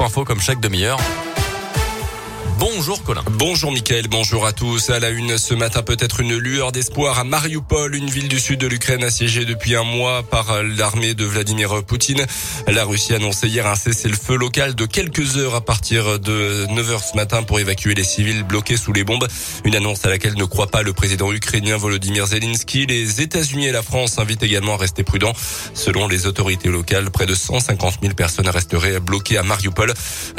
Info comme chaque demi-heure. Bonjour Colin. Bonjour Mickaël, bonjour à tous. À la une ce matin peut-être une lueur d'espoir à Mariupol, une ville du sud de l'Ukraine assiégée depuis un mois par l'armée de Vladimir Poutine. La Russie a hier un cessez-le-feu local de quelques heures à partir de 9h ce matin pour évacuer les civils bloqués sous les bombes. Une annonce à laquelle ne croit pas le président ukrainien Volodymyr Zelensky. Les États-Unis et la France invitent également à rester prudents. Selon les autorités locales, près de 150 000 personnes resteraient bloquées à Mariupol.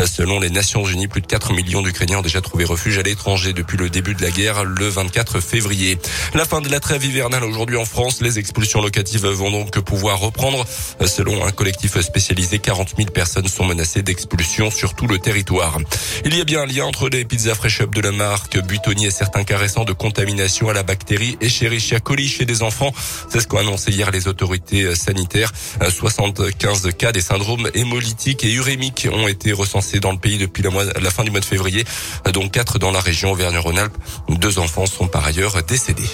Selon les Nations Unies, plus de 4 millions d'Ukrainiens ont déjà trouvé refuge à l'étranger depuis le début de la guerre le 24 février. La fin de la trêve hivernale aujourd'hui en France. Les expulsions locatives vont donc pouvoir reprendre. Selon un collectif spécialisé, 40 000 personnes sont menacées d'expulsion sur tout le territoire. Il y a bien un lien entre les pizzas fresh up de la marque Buitoni et certains cas récents de contamination à la bactérie Escherichia coli chez des enfants. C'est ce qu'ont annoncé hier les autorités sanitaires. 75 cas des syndromes hémolytiques et urémiques ont été recensés dans le pays depuis la fin du mois de février dont quatre dans la région Auvergne-Rhône-Alpes. Deux enfants sont par ailleurs décédés.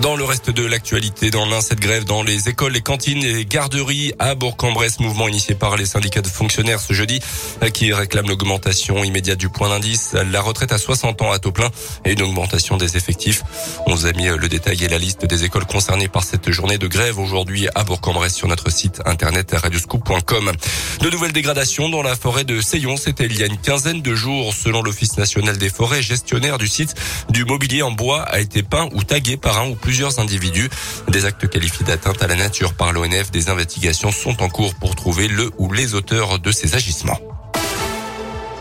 Dans le reste de l'actualité, dans l'un, cette grève dans les écoles, les cantines et les garderies à Bourg-en-Bresse, mouvement initié par les syndicats de fonctionnaires ce jeudi, qui réclament l'augmentation immédiate du point d'indice, la retraite à 60 ans à taux plein et une augmentation des effectifs. On vous a mis le détail et la liste des écoles concernées par cette journée de grève aujourd'hui à Bourg-en-Bresse sur notre site internet radioscoop.com. De nouvelles dégradations dans la forêt de Seyon, c'était il y a une quinzaine de jours. Selon l'Office national des forêts, gestionnaire du site, du mobilier en bois a été peint ou tagué par un ou plusieurs individus. Des actes qualifiés d'atteinte à la nature par l'ONF. Des investigations sont en cours pour trouver le ou les auteurs de ces agissements.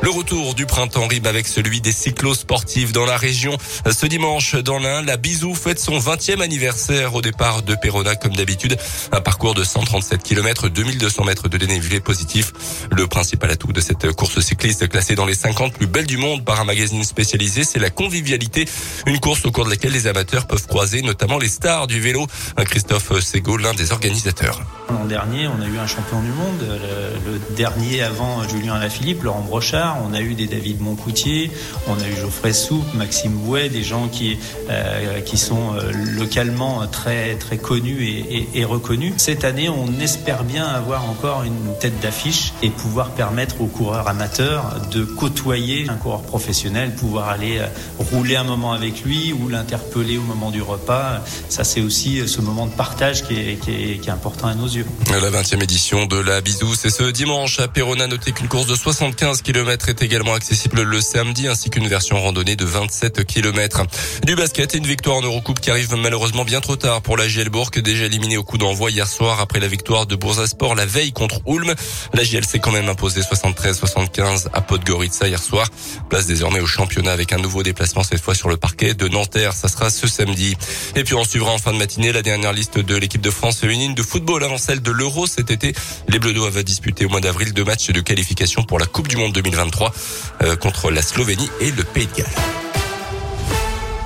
Le retour du printemps rime avec celui des cyclosportifs dans la région. Ce dimanche, dans l'Ain, la Bisou fête son 20e anniversaire au départ de Perona, comme d'habitude. Un parcours de 137 km, 2200 mètres de dénivelé positif. Le principal atout de cette course cycliste classée dans les 50 plus belles du monde par un magazine spécialisé, c'est la convivialité. Une course au cours de laquelle les amateurs peuvent croiser notamment les stars du vélo. Christophe Sego, l'un des organisateurs. L'an dernier, on a eu un champion du monde, le dernier avant Julien Alaphilippe, Laurent Brochard on a eu des David Moncoutier, on a eu Geoffrey Soupe, Maxime Bouet, des gens qui, euh, sont euh, localement très, connus et, reconnus. Cette année, on espère bien avoir encore une tête d'affiche et pouvoir permettre aux coureurs amateurs de côtoyer un coureur professionnel, pouvoir aller euh, rouler un moment avec lui ou l'interpeller au moment du repas. Ça, c'est aussi ce moment de partage qui est, qui important à nos yeux. La 20e édition de la Bisou, c'est ce dimanche à Perona. Notez qu'une course de 75 km est également accessible le samedi ainsi qu'une version randonnée de 27 km. Du basket et une victoire en Eurocoupe qui arrive malheureusement bien trop tard pour la GL Bourg, déjà éliminée au coup d'envoi hier soir après la victoire de Boursasport la veille contre Ulm. La GL s'est quand même imposée 73-75 à Podgorica hier soir. Place désormais au championnat avec un nouveau déplacement cette fois sur le parquet de Nanterre. Ça sera ce samedi. Et puis on suivra en fin de matinée la dernière liste de l'équipe de France féminine de football avant celle de l'Euro cet été. Les Bleus avaient disputé au mois d'avril deux matchs de qualification pour la Coupe du Monde 2023 euh, contre la Slovénie et le Pays de Galles.